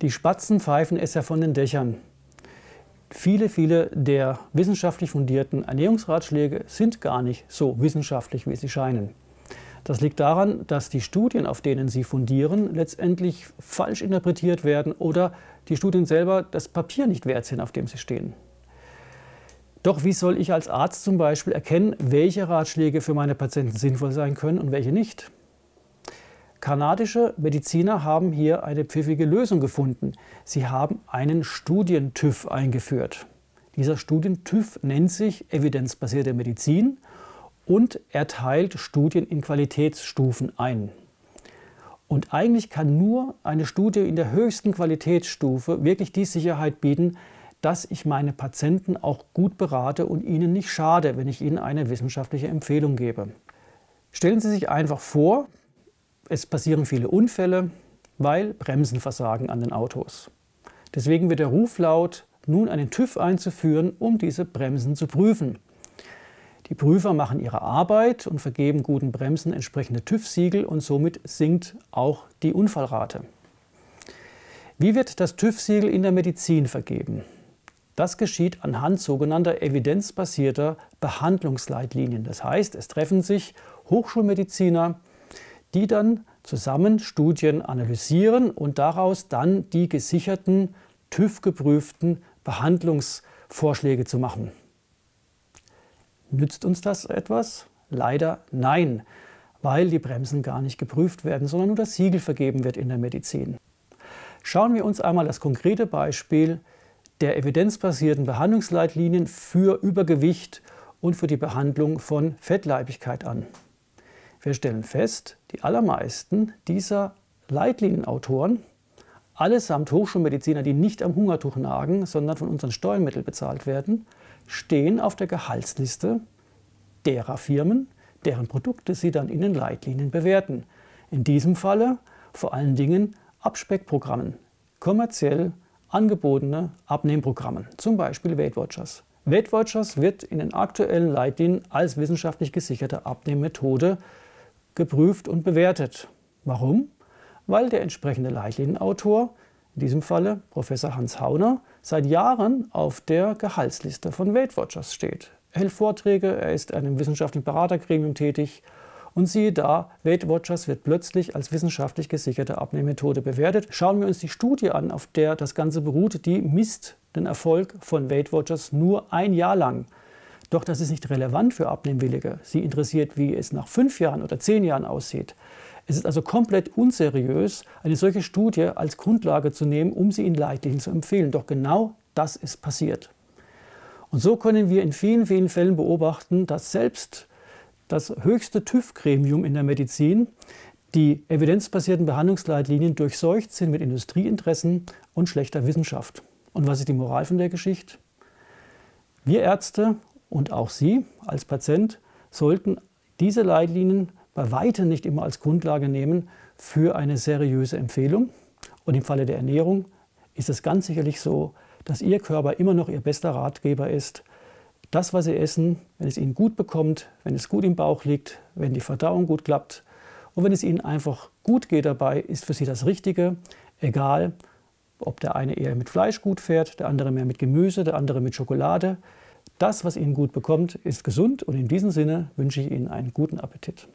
Die Spatzen pfeifen es ja von den Dächern. Viele, viele der wissenschaftlich fundierten Ernährungsratschläge sind gar nicht so wissenschaftlich, wie sie scheinen. Das liegt daran, dass die Studien, auf denen sie fundieren, letztendlich falsch interpretiert werden oder die Studien selber das Papier nicht wert sind, auf dem sie stehen. Doch wie soll ich als Arzt zum Beispiel erkennen, welche Ratschläge für meine Patienten sinnvoll sein können und welche nicht? Kanadische Mediziner haben hier eine pfiffige Lösung gefunden. Sie haben einen Studien-TÜV eingeführt. Dieser Studien-TÜV nennt sich evidenzbasierte Medizin und erteilt Studien in Qualitätsstufen ein. Und eigentlich kann nur eine Studie in der höchsten Qualitätsstufe wirklich die Sicherheit bieten, dass ich meine Patienten auch gut berate und ihnen nicht schade, wenn ich ihnen eine wissenschaftliche Empfehlung gebe. Stellen Sie sich einfach vor, es passieren viele Unfälle, weil Bremsen versagen an den Autos. Deswegen wird der Ruf laut, nun einen TÜV einzuführen, um diese Bremsen zu prüfen. Die Prüfer machen ihre Arbeit und vergeben guten Bremsen entsprechende TÜV-Siegel und somit sinkt auch die Unfallrate. Wie wird das TÜV-Siegel in der Medizin vergeben? Das geschieht anhand sogenannter evidenzbasierter Behandlungsleitlinien. Das heißt, es treffen sich Hochschulmediziner, die dann zusammen Studien analysieren und daraus dann die gesicherten, TÜV-geprüften Behandlungsvorschläge zu machen. Nützt uns das etwas? Leider nein, weil die Bremsen gar nicht geprüft werden, sondern nur das Siegel vergeben wird in der Medizin. Schauen wir uns einmal das konkrete Beispiel der evidenzbasierten Behandlungsleitlinien für Übergewicht und für die Behandlung von Fettleibigkeit an. Wir stellen fest, die allermeisten dieser Leitlinienautoren, allesamt Hochschulmediziner, die nicht am Hungertuch nagen, sondern von unseren Steuermitteln bezahlt werden, stehen auf der Gehaltsliste derer Firmen, deren Produkte sie dann in den Leitlinien bewerten. In diesem Falle vor allen Dingen Abspeckprogrammen, kommerziell angebotene Abnehmprogrammen, zum Beispiel Weight Watchers. Weight Watchers wird in den aktuellen Leitlinien als wissenschaftlich gesicherte Abnehmmethode geprüft und bewertet. Warum? Weil der entsprechende Leitlinienautor, in diesem Falle Professor Hans Hauner, seit Jahren auf der Gehaltsliste von Weight Watchers steht. Er hält Vorträge, er ist einem wissenschaftlichen Beratergremium tätig und siehe da, Weight Watchers wird plötzlich als wissenschaftlich gesicherte Abnehmmethode bewertet. Schauen wir uns die Studie an, auf der das Ganze beruht, die misst den Erfolg von Weight Watchers nur ein Jahr lang. Doch das ist nicht relevant für Abnehmwillige. Sie interessiert, wie es nach fünf Jahren oder zehn Jahren aussieht. Es ist also komplett unseriös, eine solche Studie als Grundlage zu nehmen, um sie in Leitlinien zu empfehlen. Doch genau das ist passiert. Und so können wir in vielen, vielen Fällen beobachten, dass selbst das höchste TÜV-Gremium in der Medizin die evidenzbasierten Behandlungsleitlinien durchseucht sind mit Industrieinteressen und schlechter Wissenschaft. Und was ist die Moral von der Geschichte? Wir Ärzte und auch Sie als Patient sollten diese Leitlinien bei weitem nicht immer als Grundlage nehmen für eine seriöse Empfehlung. Und im Falle der Ernährung ist es ganz sicherlich so, dass Ihr Körper immer noch Ihr bester Ratgeber ist. Das, was Sie essen, wenn es Ihnen gut bekommt, wenn es gut im Bauch liegt, wenn die Verdauung gut klappt und wenn es Ihnen einfach gut geht dabei, ist für Sie das Richtige, egal ob der eine eher mit Fleisch gut fährt, der andere mehr mit Gemüse, der andere mit Schokolade. Das, was Ihnen gut bekommt, ist gesund und in diesem Sinne wünsche ich Ihnen einen guten Appetit.